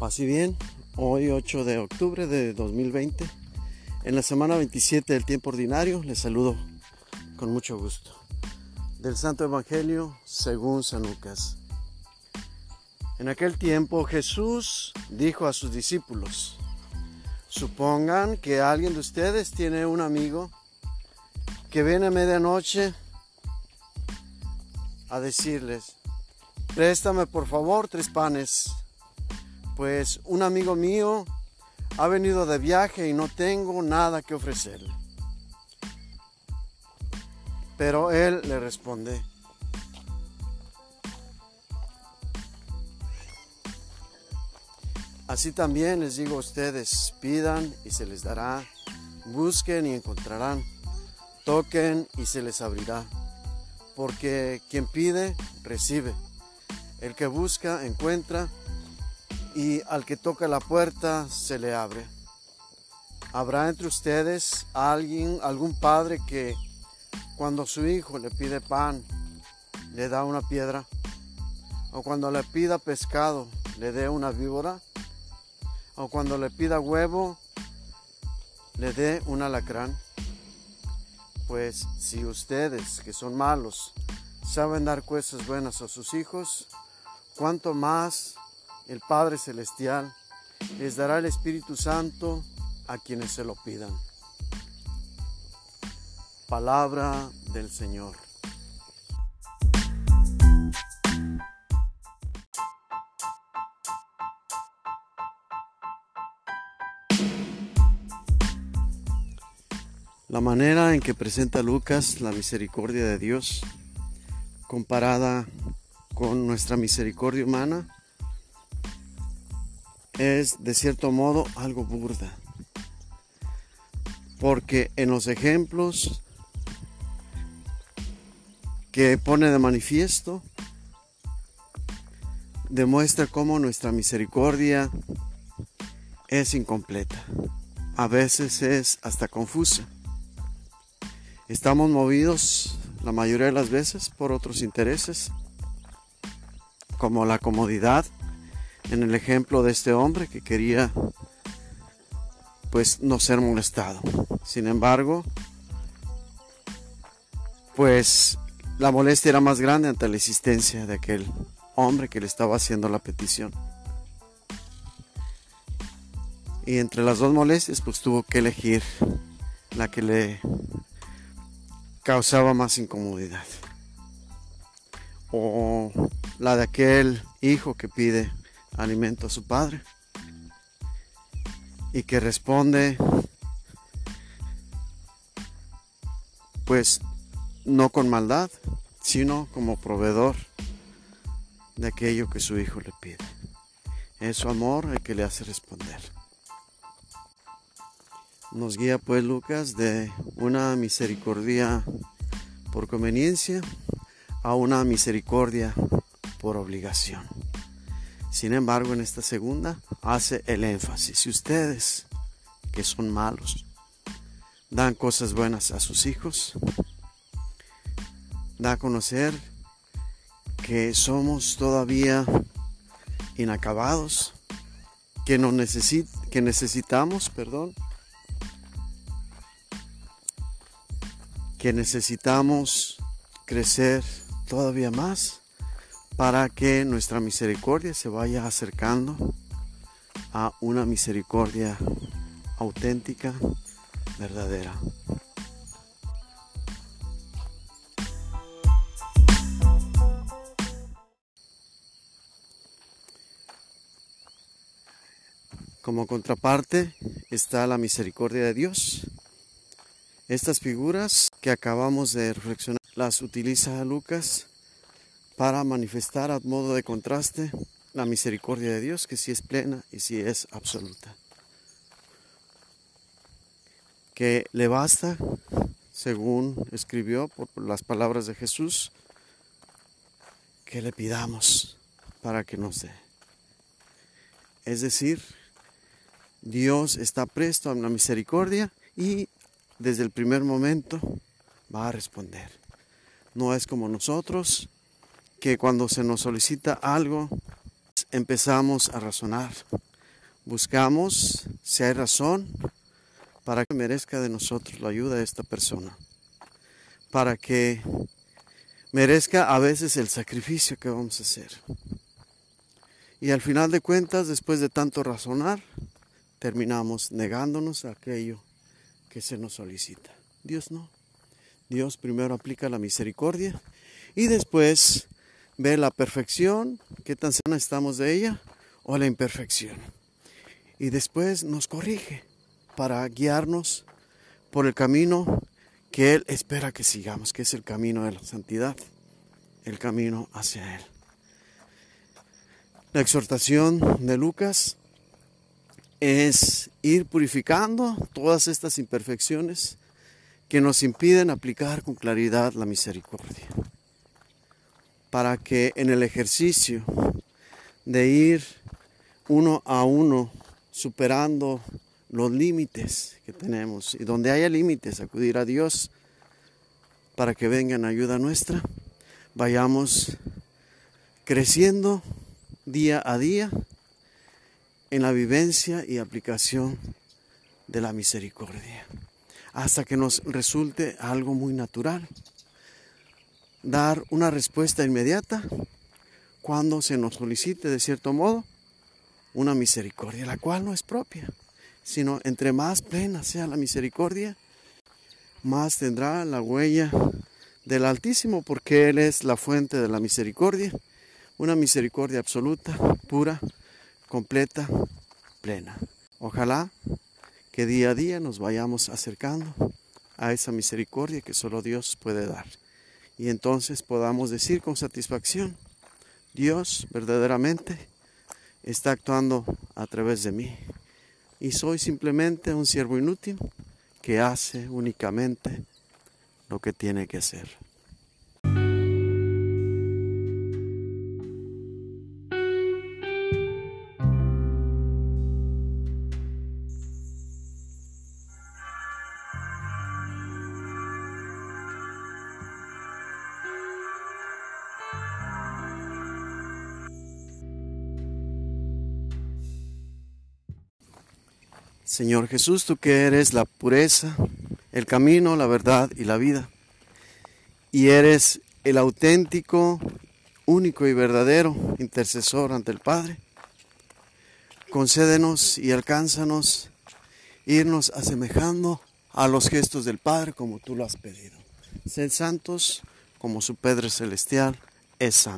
Y bien, hoy 8 de octubre de 2020, en la semana 27 del tiempo ordinario, les saludo con mucho gusto. Del Santo Evangelio según San Lucas. En aquel tiempo Jesús dijo a sus discípulos, supongan que alguien de ustedes tiene un amigo que viene a medianoche a decirles, préstame por favor tres panes, pues un amigo mío ha venido de viaje y no tengo nada que ofrecerle. Pero él le responde, Así también les digo a ustedes, pidan y se les dará, busquen y encontrarán, toquen y se les abrirá, porque quien pide, recibe, el que busca, encuentra, y al que toca la puerta, se le abre. ¿Habrá entre ustedes alguien, algún padre que cuando su hijo le pide pan, le da una piedra? ¿O cuando le pida pescado, le dé una víbora? o cuando le pida huevo, le dé un alacrán. Pues si ustedes, que son malos, saben dar cosas buenas a sus hijos, cuanto más el Padre Celestial les dará el Espíritu Santo a quienes se lo pidan. Palabra del Señor. La manera en que presenta Lucas la misericordia de Dios comparada con nuestra misericordia humana es de cierto modo algo burda. Porque en los ejemplos que pone de manifiesto demuestra cómo nuestra misericordia es incompleta. A veces es hasta confusa. Estamos movidos la mayoría de las veces por otros intereses, como la comodidad, en el ejemplo de este hombre que quería pues no ser molestado. Sin embargo, pues la molestia era más grande ante la existencia de aquel hombre que le estaba haciendo la petición. Y entre las dos molestias pues tuvo que elegir la que le causaba más incomodidad. O la de aquel hijo que pide alimento a su padre y que responde pues no con maldad, sino como proveedor de aquello que su hijo le pide. Es su amor el que le hace responder. Nos guía pues Lucas de una misericordia por conveniencia a una misericordia por obligación. Sin embargo, en esta segunda hace el énfasis. Si ustedes, que son malos, dan cosas buenas a sus hijos, da a conocer que somos todavía inacabados, que, no que necesitamos, perdón, que necesitamos crecer todavía más para que nuestra misericordia se vaya acercando a una misericordia auténtica, verdadera. Como contraparte está la misericordia de Dios, estas figuras que acabamos de reflexionar las utiliza Lucas para manifestar a modo de contraste la misericordia de Dios, que sí es plena y sí es absoluta. Que le basta, según escribió por las palabras de Jesús, que le pidamos para que nos dé. Es decir, Dios está presto a la misericordia y desde el primer momento va a responder. No es como nosotros, que cuando se nos solicita algo, empezamos a razonar, buscamos si hay razón para que merezca de nosotros la ayuda de esta persona, para que merezca a veces el sacrificio que vamos a hacer. Y al final de cuentas, después de tanto razonar, terminamos negándonos a aquello que se nos solicita. Dios no. Dios primero aplica la misericordia y después ve la perfección, qué tan sana estamos de ella, o la imperfección. Y después nos corrige para guiarnos por el camino que Él espera que sigamos, que es el camino de la santidad, el camino hacia Él. La exhortación de Lucas es ir purificando todas estas imperfecciones que nos impiden aplicar con claridad la misericordia. Para que en el ejercicio de ir uno a uno superando los límites que tenemos y donde haya límites, acudir a Dios para que venga en ayuda nuestra, vayamos creciendo día a día en la vivencia y aplicación de la misericordia, hasta que nos resulte algo muy natural. Dar una respuesta inmediata cuando se nos solicite, de cierto modo, una misericordia, la cual no es propia, sino entre más plena sea la misericordia, más tendrá la huella del Altísimo, porque Él es la fuente de la misericordia una misericordia absoluta, pura, completa, plena. Ojalá que día a día nos vayamos acercando a esa misericordia que solo Dios puede dar. Y entonces podamos decir con satisfacción, Dios verdaderamente está actuando a través de mí. Y soy simplemente un siervo inútil que hace únicamente lo que tiene que hacer. Señor Jesús, tú que eres la pureza, el camino, la verdad y la vida, y eres el auténtico, único y verdadero intercesor ante el Padre, concédenos y alcánzanos irnos asemejando a los gestos del Padre como tú lo has pedido. Sed santos como su Padre Celestial es santo.